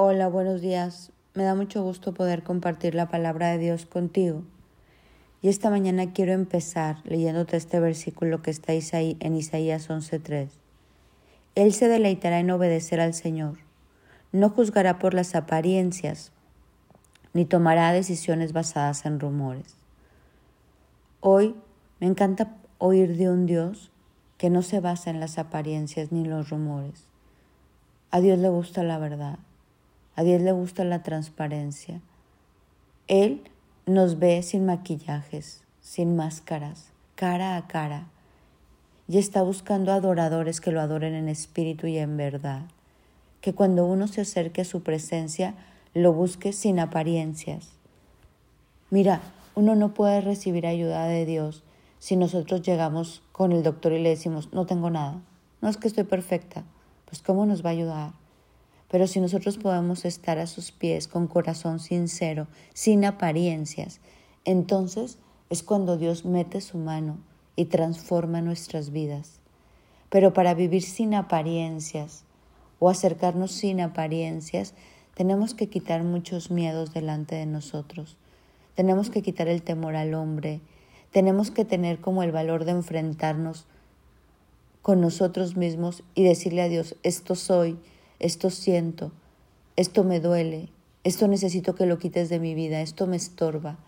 Hola, buenos días. Me da mucho gusto poder compartir la palabra de Dios contigo. Y esta mañana quiero empezar leyéndote este versículo que está en Isaías 11:3. Él se deleitará en obedecer al Señor. No juzgará por las apariencias, ni tomará decisiones basadas en rumores. Hoy me encanta oír de un Dios que no se basa en las apariencias ni los rumores. A Dios le gusta la verdad. A Dios le gusta la transparencia. Él nos ve sin maquillajes, sin máscaras, cara a cara, y está buscando adoradores que lo adoren en espíritu y en verdad. Que cuando uno se acerque a su presencia, lo busque sin apariencias. Mira, uno no puede recibir ayuda de Dios si nosotros llegamos con el doctor y le decimos, no tengo nada, no es que estoy perfecta, pues ¿cómo nos va a ayudar? Pero si nosotros podemos estar a sus pies con corazón sincero, sin apariencias, entonces es cuando Dios mete su mano y transforma nuestras vidas. Pero para vivir sin apariencias o acercarnos sin apariencias, tenemos que quitar muchos miedos delante de nosotros. Tenemos que quitar el temor al hombre. Tenemos que tener como el valor de enfrentarnos con nosotros mismos y decirle a Dios, esto soy, esto siento, esto me duele, esto necesito que lo quites de mi vida, esto me estorba.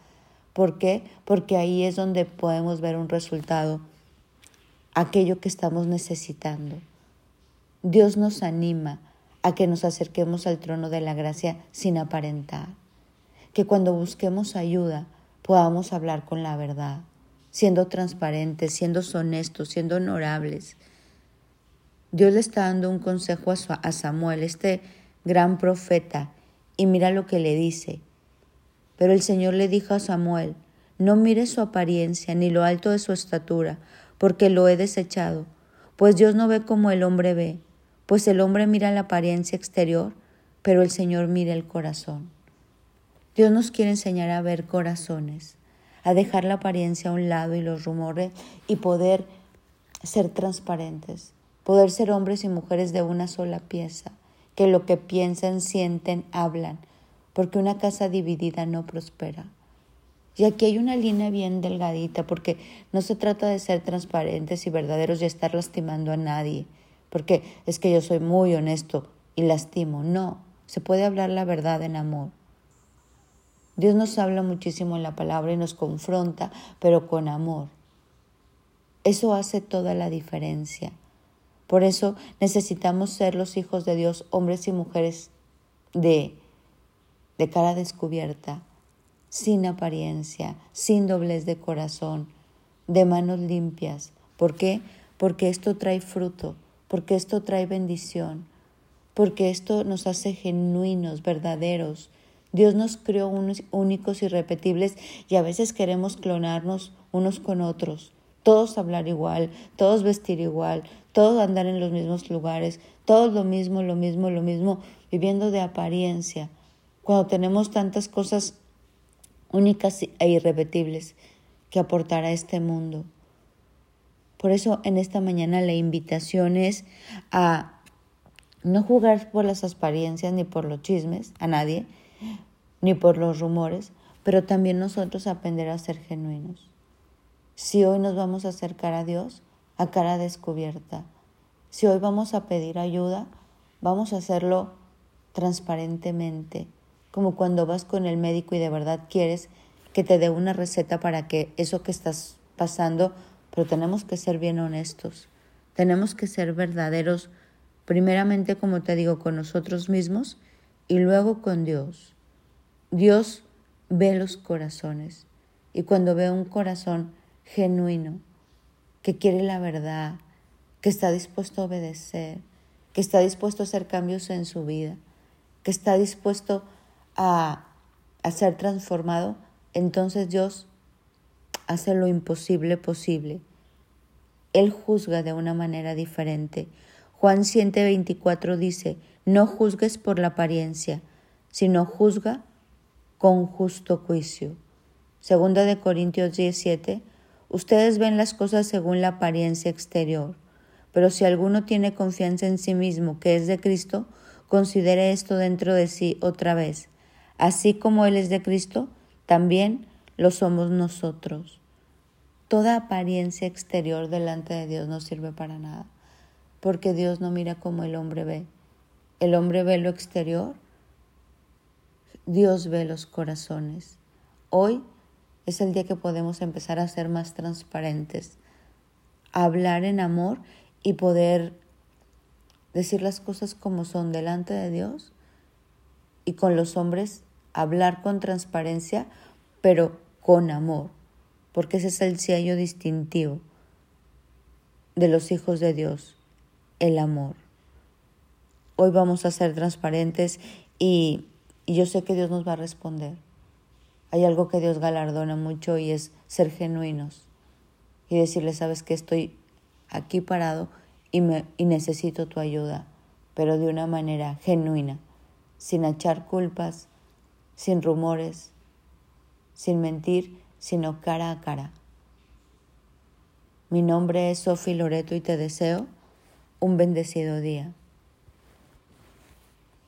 ¿Por qué? Porque ahí es donde podemos ver un resultado, aquello que estamos necesitando. Dios nos anima a que nos acerquemos al trono de la gracia sin aparentar, que cuando busquemos ayuda podamos hablar con la verdad, siendo transparentes, siendo honestos, siendo honorables, Dios le está dando un consejo a Samuel, este gran profeta, y mira lo que le dice. Pero el Señor le dijo a Samuel, no mires su apariencia ni lo alto de su estatura, porque lo he desechado, pues Dios no ve como el hombre ve, pues el hombre mira la apariencia exterior, pero el Señor mira el corazón. Dios nos quiere enseñar a ver corazones, a dejar la apariencia a un lado y los rumores y poder ser transparentes poder ser hombres y mujeres de una sola pieza, que lo que piensan, sienten, hablan, porque una casa dividida no prospera. Y aquí hay una línea bien delgadita, porque no se trata de ser transparentes y verdaderos y estar lastimando a nadie, porque es que yo soy muy honesto y lastimo. No, se puede hablar la verdad en amor. Dios nos habla muchísimo en la palabra y nos confronta, pero con amor. Eso hace toda la diferencia. Por eso necesitamos ser los hijos de Dios, hombres y mujeres de, de cara descubierta, sin apariencia, sin doblez de corazón, de manos limpias. ¿Por qué? Porque esto trae fruto, porque esto trae bendición, porque esto nos hace genuinos, verdaderos. Dios nos creó únicos y repetibles y a veces queremos clonarnos unos con otros todos hablar igual, todos vestir igual, todos andar en los mismos lugares, todos lo mismo, lo mismo, lo mismo, viviendo de apariencia, cuando tenemos tantas cosas únicas e irrepetibles que aportar a este mundo. Por eso en esta mañana la invitación es a no jugar por las apariencias ni por los chismes a nadie, ni por los rumores, pero también nosotros aprender a ser genuinos si hoy nos vamos a acercar a Dios a cara descubierta, si hoy vamos a pedir ayuda, vamos a hacerlo transparentemente, como cuando vas con el médico y de verdad quieres que te dé una receta para que eso que estás pasando, pero tenemos que ser bien honestos, tenemos que ser verdaderos, primeramente, como te digo, con nosotros mismos y luego con Dios. Dios ve los corazones y cuando ve un corazón genuino, que quiere la verdad, que está dispuesto a obedecer, que está dispuesto a hacer cambios en su vida, que está dispuesto a, a ser transformado, entonces Dios hace lo imposible posible. Él juzga de una manera diferente. Juan 124 dice, no juzgues por la apariencia, sino juzga con justo juicio. Segunda de Corintios 17, Ustedes ven las cosas según la apariencia exterior, pero si alguno tiene confianza en sí mismo que es de Cristo, considere esto dentro de sí otra vez. Así como Él es de Cristo, también lo somos nosotros. Toda apariencia exterior delante de Dios no sirve para nada, porque Dios no mira como el hombre ve. El hombre ve lo exterior, Dios ve los corazones. Hoy es el día que podemos empezar a ser más transparentes, a hablar en amor y poder decir las cosas como son delante de Dios y con los hombres hablar con transparencia, pero con amor, porque ese es el sello distintivo de los hijos de Dios, el amor. Hoy vamos a ser transparentes y, y yo sé que Dios nos va a responder. Hay algo que Dios galardona mucho y es ser genuinos y decirle, sabes que estoy aquí parado y, me, y necesito tu ayuda, pero de una manera genuina, sin echar culpas, sin rumores, sin mentir, sino cara a cara. Mi nombre es Sofi Loreto y te deseo un bendecido día.